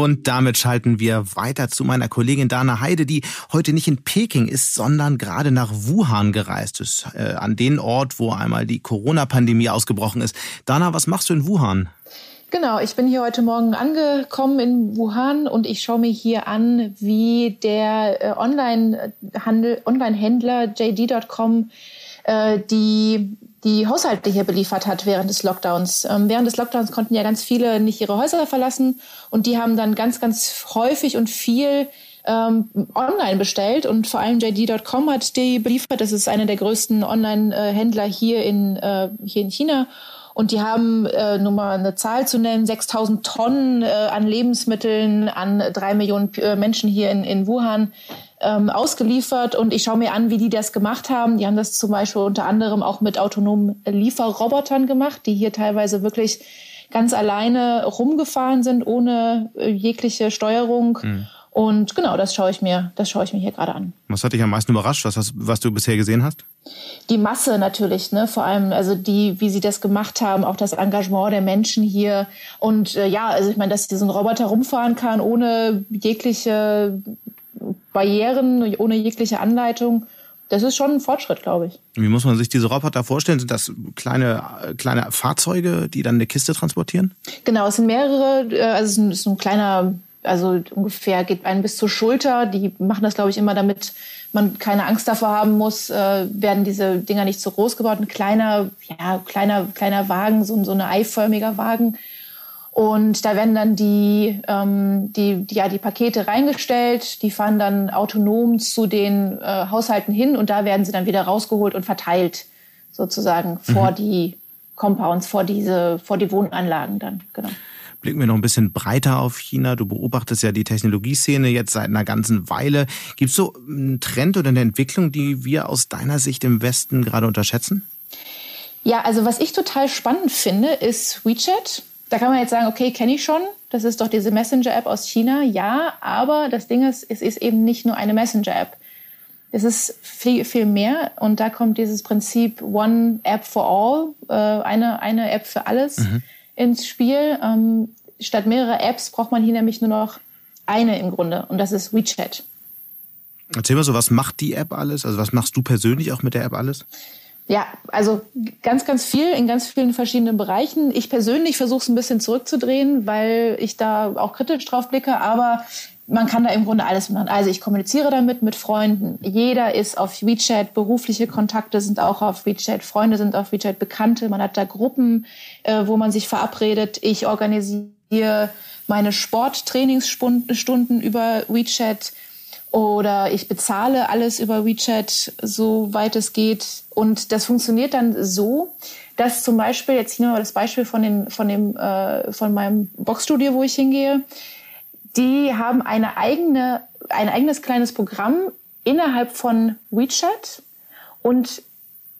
Und damit schalten wir weiter zu meiner Kollegin Dana Heide, die heute nicht in Peking ist, sondern gerade nach Wuhan gereist ist, äh, an den Ort, wo einmal die Corona-Pandemie ausgebrochen ist. Dana, was machst du in Wuhan? Genau, ich bin hier heute Morgen angekommen in Wuhan und ich schaue mir hier an, wie der äh, Online-Handel, Online-Händler JD.com äh, die die Haushalte hier beliefert hat während des Lockdowns. Ähm, während des Lockdowns konnten ja ganz viele nicht ihre Häuser verlassen und die haben dann ganz, ganz häufig und viel ähm, online bestellt und vor allem JD.com hat die beliefert. Das ist einer der größten Online-Händler hier in, äh, hier in China. Und die haben, äh, nur mal eine Zahl zu nennen, 6000 Tonnen äh, an Lebensmitteln an drei Millionen äh, Menschen hier in, in Wuhan ähm, ausgeliefert. Und ich schaue mir an, wie die das gemacht haben. Die haben das zum Beispiel unter anderem auch mit autonomen Lieferrobotern gemacht, die hier teilweise wirklich ganz alleine rumgefahren sind, ohne äh, jegliche Steuerung. Mhm. Und genau, das schaue ich mir, das schaue ich mir hier gerade an. Was hat dich am meisten überrascht, was, hast, was du bisher gesehen hast? Die Masse natürlich, ne? Vor allem, also die, wie sie das gemacht haben, auch das Engagement der Menschen hier. Und äh, ja, also ich meine, dass ein Roboter rumfahren kann ohne jegliche Barrieren, ohne jegliche Anleitung. Das ist schon ein Fortschritt, glaube ich. Wie muss man sich diese Roboter vorstellen? Sind das kleine, kleine Fahrzeuge, die dann eine Kiste transportieren? Genau, es sind mehrere, äh, also es ist ein kleiner also ungefähr geht einen bis zur Schulter. Die machen das, glaube ich, immer, damit man keine Angst davor haben muss, äh, werden diese Dinger nicht zu groß gebaut. Ein kleiner, ja, kleiner, kleiner Wagen, so, so ein eiförmiger Wagen. Und da werden dann die, ähm, die, die, ja, die Pakete reingestellt, die fahren dann autonom zu den äh, Haushalten hin und da werden sie dann wieder rausgeholt und verteilt, sozusagen, vor mhm. die Compounds, vor diese, vor die Wohnanlagen dann, genau blicken wir noch ein bisschen breiter auf China. Du beobachtest ja die Technologieszene jetzt seit einer ganzen Weile. Gibt es so einen Trend oder eine Entwicklung, die wir aus deiner Sicht im Westen gerade unterschätzen? Ja, also was ich total spannend finde, ist WeChat. Da kann man jetzt sagen, okay, kenne ich schon. Das ist doch diese Messenger-App aus China. Ja, aber das Ding ist, es ist eben nicht nur eine Messenger-App. Es ist viel, viel mehr und da kommt dieses Prinzip One App for All, äh, eine, eine App für alles. Mhm ins Spiel. Ähm, statt mehrerer Apps braucht man hier nämlich nur noch eine im Grunde und das ist WeChat. Erzähl mal so, was macht die App alles? Also was machst du persönlich auch mit der App alles? Ja, also ganz, ganz viel in ganz vielen verschiedenen Bereichen. Ich persönlich versuche es ein bisschen zurückzudrehen, weil ich da auch kritisch drauf blicke, aber man kann da im Grunde alles machen. Also ich kommuniziere damit mit Freunden. Jeder ist auf WeChat, berufliche Kontakte sind auch auf WeChat, Freunde sind auf WeChat, Bekannte. Man hat da Gruppen, äh, wo man sich verabredet. Ich organisiere meine Sporttrainingsstunden über WeChat oder ich bezahle alles über WeChat, soweit es geht. Und das funktioniert dann so, dass zum Beispiel, jetzt hier mal das Beispiel von, den, von, dem, äh, von meinem Boxstudio, wo ich hingehe, die haben eine eigene, ein eigenes kleines Programm innerhalb von WeChat. Und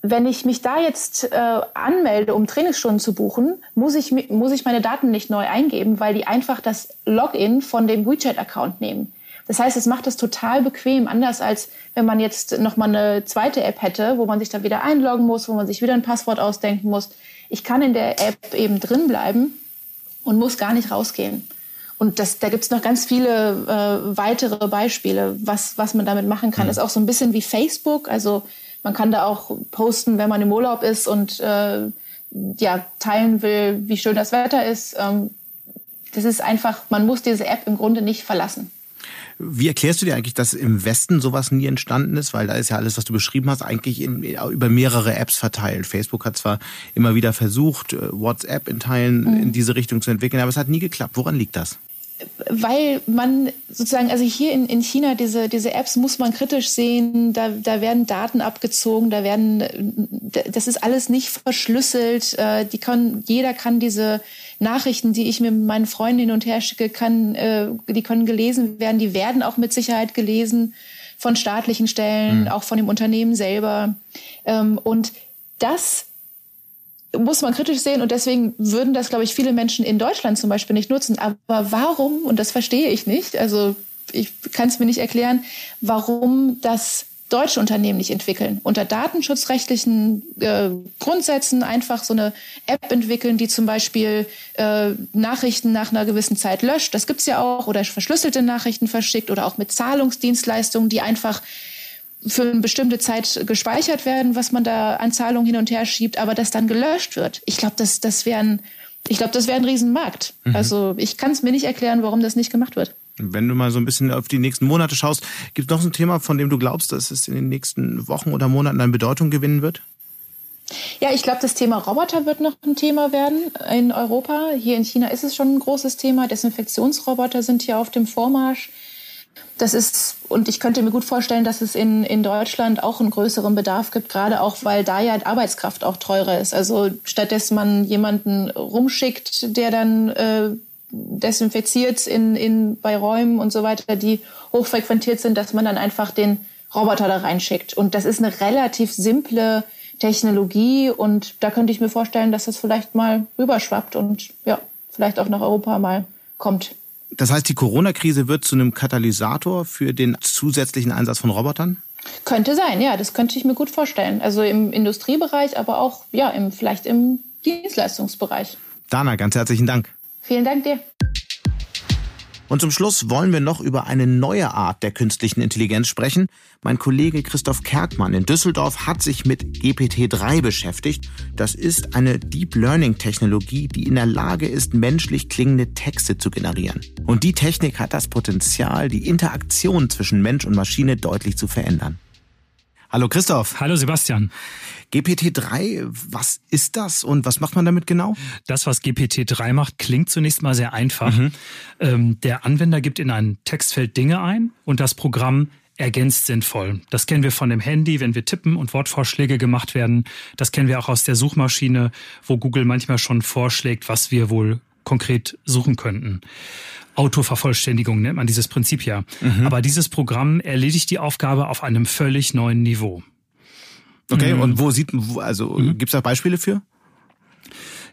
wenn ich mich da jetzt äh, anmelde, um Trainingsstunden zu buchen, muss ich, muss ich meine Daten nicht neu eingeben, weil die einfach das Login von dem WeChat-Account nehmen. Das heißt, es macht es total bequem, anders als wenn man jetzt noch mal eine zweite App hätte, wo man sich dann wieder einloggen muss, wo man sich wieder ein Passwort ausdenken muss. Ich kann in der App eben drin bleiben und muss gar nicht rausgehen. Und das, da gibt's noch ganz viele äh, weitere Beispiele, was, was man damit machen kann. Mhm. Ist auch so ein bisschen wie Facebook. Also man kann da auch posten, wenn man im Urlaub ist und äh, ja, teilen will, wie schön das Wetter ist. Ähm, das ist einfach, man muss diese App im Grunde nicht verlassen. Wie erklärst du dir eigentlich, dass im Westen sowas nie entstanden ist? Weil da ist ja alles, was du beschrieben hast, eigentlich in, über mehrere Apps verteilt. Facebook hat zwar immer wieder versucht, äh, WhatsApp in Teilen mhm. in diese Richtung zu entwickeln, aber es hat nie geklappt. Woran liegt das? Weil man sozusagen, also hier in, in China, diese, diese Apps muss man kritisch sehen, da, da werden Daten abgezogen, da werden, das ist alles nicht verschlüsselt, äh, die kann, jeder kann diese Nachrichten, die ich mir mit meinen Freunden hin und her schicke, kann, äh, die können gelesen werden, die werden auch mit Sicherheit gelesen von staatlichen Stellen, mhm. auch von dem Unternehmen selber. Ähm, und das muss man kritisch sehen und deswegen würden das, glaube ich, viele Menschen in Deutschland zum Beispiel nicht nutzen. Aber warum, und das verstehe ich nicht, also ich kann es mir nicht erklären, warum das deutsche Unternehmen nicht entwickeln. Unter datenschutzrechtlichen äh, Grundsätzen einfach so eine App entwickeln, die zum Beispiel äh, Nachrichten nach einer gewissen Zeit löscht. Das gibt's ja auch. Oder verschlüsselte Nachrichten verschickt oder auch mit Zahlungsdienstleistungen, die einfach für eine bestimmte Zeit gespeichert werden, was man da an Zahlungen hin und her schiebt, aber das dann gelöscht wird. Ich glaube, das, das wäre ein, ich glaube, das wäre ein Riesenmarkt. Mhm. Also ich kann es mir nicht erklären, warum das nicht gemacht wird. Wenn du mal so ein bisschen auf die nächsten Monate schaust, gibt es noch ein Thema, von dem du glaubst, dass es in den nächsten Wochen oder Monaten an Bedeutung gewinnen wird? Ja, ich glaube, das Thema Roboter wird noch ein Thema werden in Europa. Hier in China ist es schon ein großes Thema. Desinfektionsroboter sind hier auf dem Vormarsch. Das ist, und ich könnte mir gut vorstellen, dass es in, in Deutschland auch einen größeren Bedarf gibt, gerade auch, weil da ja Arbeitskraft auch teurer ist. Also statt dass man jemanden rumschickt, der dann äh, desinfiziert in, in, bei Räumen und so weiter, die hochfrequentiert sind, dass man dann einfach den Roboter da reinschickt. Und das ist eine relativ simple Technologie und da könnte ich mir vorstellen, dass das vielleicht mal rüberschwappt und ja, vielleicht auch nach Europa mal kommt. Das heißt, die Corona-Krise wird zu einem Katalysator für den zusätzlichen Einsatz von Robotern? Könnte sein, ja, das könnte ich mir gut vorstellen. Also im Industriebereich, aber auch ja, im, vielleicht im Dienstleistungsbereich. Dana, ganz herzlichen Dank. Vielen Dank dir. Und zum Schluss wollen wir noch über eine neue Art der künstlichen Intelligenz sprechen. Mein Kollege Christoph Kerkmann in Düsseldorf hat sich mit GPT-3 beschäftigt. Das ist eine Deep Learning Technologie, die in der Lage ist, menschlich klingende Texte zu generieren. Und die Technik hat das Potenzial, die Interaktion zwischen Mensch und Maschine deutlich zu verändern. Hallo Christoph. Hallo Sebastian. GPT-3, was ist das und was macht man damit genau? Das, was GPT-3 macht, klingt zunächst mal sehr einfach. Mhm. Ähm, der Anwender gibt in ein Textfeld Dinge ein und das Programm ergänzt sinnvoll. Das kennen wir von dem Handy, wenn wir tippen und Wortvorschläge gemacht werden. Das kennen wir auch aus der Suchmaschine, wo Google manchmal schon vorschlägt, was wir wohl konkret suchen könnten. Autovervollständigung nennt man dieses Prinzip ja. Mhm. Aber dieses Programm erledigt die Aufgabe auf einem völlig neuen Niveau. Okay, mhm. und wo sieht, also mhm. gibt es da Beispiele für?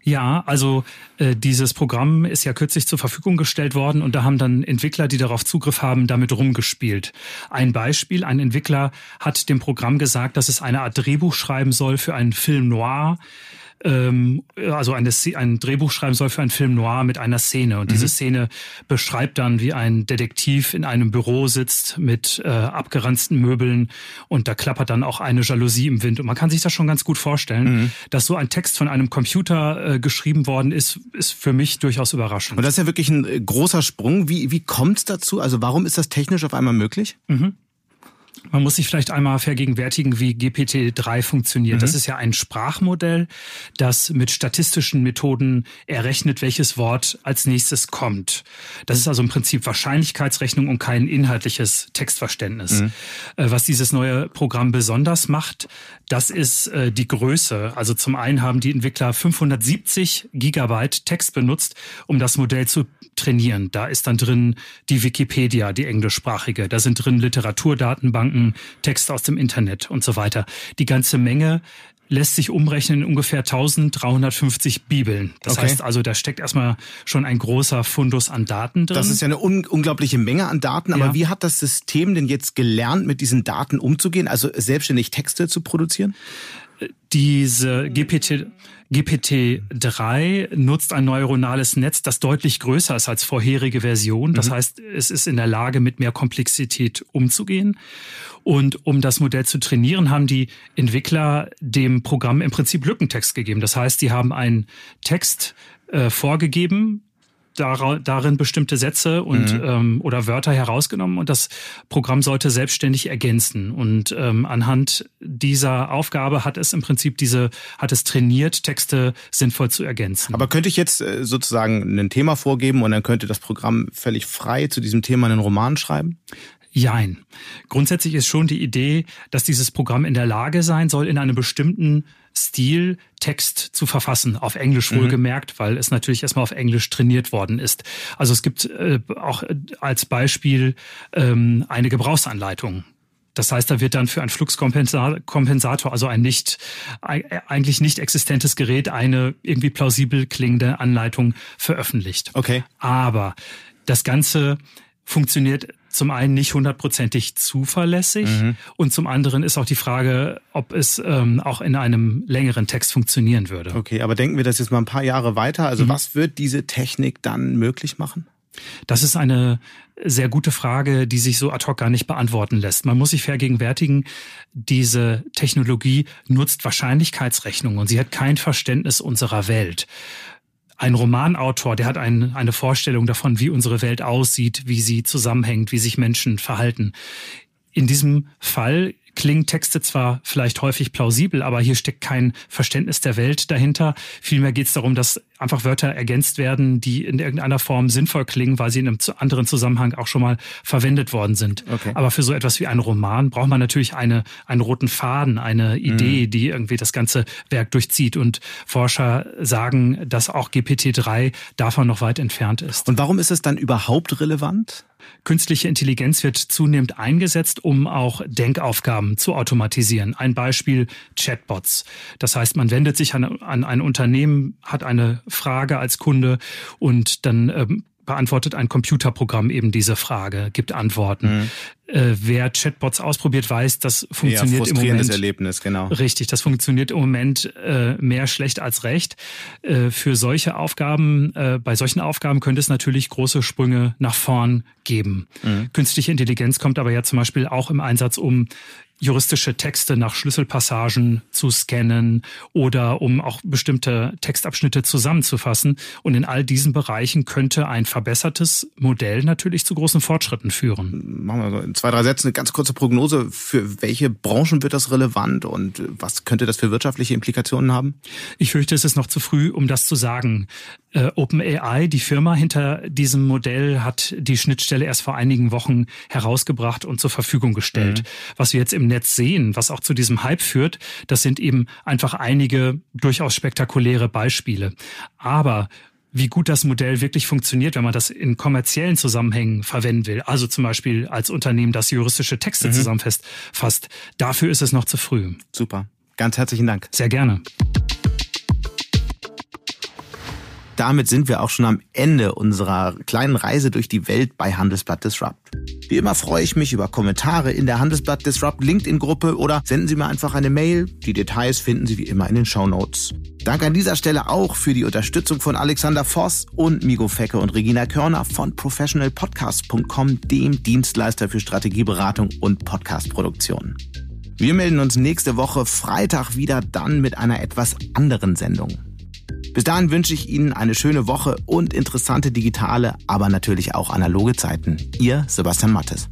Ja, also äh, dieses Programm ist ja kürzlich zur Verfügung gestellt worden und da haben dann Entwickler, die darauf Zugriff haben, damit rumgespielt. Ein Beispiel, ein Entwickler hat dem Programm gesagt, dass es eine Art Drehbuch schreiben soll für einen Film noir ähm, also eine, ein Drehbuch schreiben soll für einen Film noir mit einer Szene. Und mhm. diese Szene beschreibt dann, wie ein Detektiv in einem Büro sitzt mit äh, abgeranzten Möbeln und da klappert dann auch eine Jalousie im Wind. Und man kann sich das schon ganz gut vorstellen, mhm. dass so ein Text von einem Computer äh, geschrieben worden ist, ist für mich durchaus überraschend. Und das ist ja wirklich ein äh, großer Sprung. Wie, wie kommt es dazu? Also warum ist das technisch auf einmal möglich? Mhm. Man muss sich vielleicht einmal vergegenwärtigen, wie GPT-3 funktioniert. Mhm. Das ist ja ein Sprachmodell, das mit statistischen Methoden errechnet, welches Wort als nächstes kommt. Das ist also im Prinzip Wahrscheinlichkeitsrechnung und kein inhaltliches Textverständnis. Mhm. Äh, was dieses neue Programm besonders macht, das ist äh, die Größe. Also zum einen haben die Entwickler 570 Gigabyte Text benutzt, um das Modell zu trainieren. Da ist dann drin die Wikipedia, die englischsprachige. Da sind drin Literaturdatenbanken Datenbanken, Texte aus dem Internet und so weiter. Die ganze Menge lässt sich umrechnen in ungefähr 1350 Bibeln. Das okay. heißt also, da steckt erstmal schon ein großer Fundus an Daten drin. Das ist ja eine un unglaubliche Menge an Daten. Aber ja. wie hat das System denn jetzt gelernt, mit diesen Daten umzugehen, also selbstständig Texte zu produzieren? Diese GPT, GPT-3 nutzt ein neuronales Netz, das deutlich größer ist als vorherige Version. Das mhm. heißt, es ist in der Lage, mit mehr Komplexität umzugehen. Und um das Modell zu trainieren, haben die Entwickler dem Programm im Prinzip Lückentext gegeben. Das heißt, die haben einen Text äh, vorgegeben, darin bestimmte Sätze und mhm. ähm, oder Wörter herausgenommen und das Programm sollte selbstständig ergänzen. Und ähm, anhand dieser Aufgabe hat es im Prinzip diese, hat es trainiert, Texte sinnvoll zu ergänzen. Aber könnte ich jetzt äh, sozusagen ein Thema vorgeben und dann könnte das Programm völlig frei zu diesem Thema einen Roman schreiben? Jein. Grundsätzlich ist schon die Idee, dass dieses Programm in der Lage sein soll, in einem bestimmten Stil Text zu verfassen, auf Englisch mhm. wohlgemerkt, weil es natürlich erstmal auf Englisch trainiert worden ist. Also es gibt äh, auch als Beispiel ähm, eine Gebrauchsanleitung. Das heißt, da wird dann für ein Fluxkompensator, also ein nicht, eigentlich nicht existentes Gerät, eine irgendwie plausibel klingende Anleitung veröffentlicht. Okay. Aber das Ganze funktioniert zum einen nicht hundertprozentig zuverlässig mhm. und zum anderen ist auch die Frage, ob es ähm, auch in einem längeren Text funktionieren würde. Okay, aber denken wir das jetzt mal ein paar Jahre weiter. Also mhm. was wird diese Technik dann möglich machen? Das ist eine sehr gute Frage, die sich so ad hoc gar nicht beantworten lässt. Man muss sich vergegenwärtigen, diese Technologie nutzt Wahrscheinlichkeitsrechnungen und sie hat kein Verständnis unserer Welt ein Romanautor, der hat ein, eine Vorstellung davon, wie unsere Welt aussieht, wie sie zusammenhängt, wie sich Menschen verhalten. In diesem Fall klingen Texte zwar vielleicht häufig plausibel, aber hier steckt kein Verständnis der Welt dahinter. Vielmehr geht es darum, dass einfach Wörter ergänzt werden, die in irgendeiner Form sinnvoll klingen, weil sie in einem anderen Zusammenhang auch schon mal verwendet worden sind. Okay. Aber für so etwas wie einen Roman braucht man natürlich eine, einen roten Faden, eine Idee, mhm. die irgendwie das ganze Werk durchzieht. Und Forscher sagen, dass auch GPT-3 davon noch weit entfernt ist. Und warum ist es dann überhaupt relevant? Künstliche Intelligenz wird zunehmend eingesetzt, um auch Denkaufgaben zu automatisieren. Ein Beispiel Chatbots. Das heißt, man wendet sich an, an ein Unternehmen, hat eine Frage als Kunde und dann ähm, beantwortet ein Computerprogramm eben diese Frage, gibt Antworten. Mhm. Äh, wer Chatbots ausprobiert, weiß, das funktioniert ja, im Moment. Erlebnis, genau. Richtig, das funktioniert im Moment äh, mehr schlecht als recht. Äh, für solche Aufgaben, äh, bei solchen Aufgaben könnte es natürlich große Sprünge nach vorn geben. Mhm. Künstliche Intelligenz kommt aber ja zum Beispiel auch im Einsatz, um juristische Texte nach Schlüsselpassagen zu scannen oder um auch bestimmte Textabschnitte zusammenzufassen. Und in all diesen Bereichen könnte ein verbessertes Modell natürlich zu großen Fortschritten führen. Machen wir so in zwei, drei Sätzen eine ganz kurze Prognose. Für welche Branchen wird das relevant und was könnte das für wirtschaftliche Implikationen haben? Ich fürchte, es ist noch zu früh, um das zu sagen. Äh, OpenAI, die Firma hinter diesem Modell, hat die Schnittstelle erst vor einigen Wochen herausgebracht und zur Verfügung gestellt. Mhm. Was wir jetzt im Netz sehen, was auch zu diesem Hype führt, das sind eben einfach einige durchaus spektakuläre Beispiele. Aber wie gut das Modell wirklich funktioniert, wenn man das in kommerziellen Zusammenhängen verwenden will, also zum Beispiel als Unternehmen, das juristische Texte mhm. zusammenfasst, dafür ist es noch zu früh. Super. Ganz herzlichen Dank. Sehr gerne damit sind wir auch schon am Ende unserer kleinen Reise durch die Welt bei Handelsblatt Disrupt. Wie immer freue ich mich über Kommentare in der Handelsblatt Disrupt LinkedIn-Gruppe oder senden Sie mir einfach eine Mail. Die Details finden Sie wie immer in den Show Notes. Danke an dieser Stelle auch für die Unterstützung von Alexander Voss und Migo Fecke und Regina Körner von professionalpodcast.com, dem Dienstleister für Strategieberatung und Podcastproduktion. Wir melden uns nächste Woche Freitag wieder dann mit einer etwas anderen Sendung. Bis dahin wünsche ich Ihnen eine schöne Woche und interessante digitale, aber natürlich auch analoge Zeiten. Ihr Sebastian Mattes.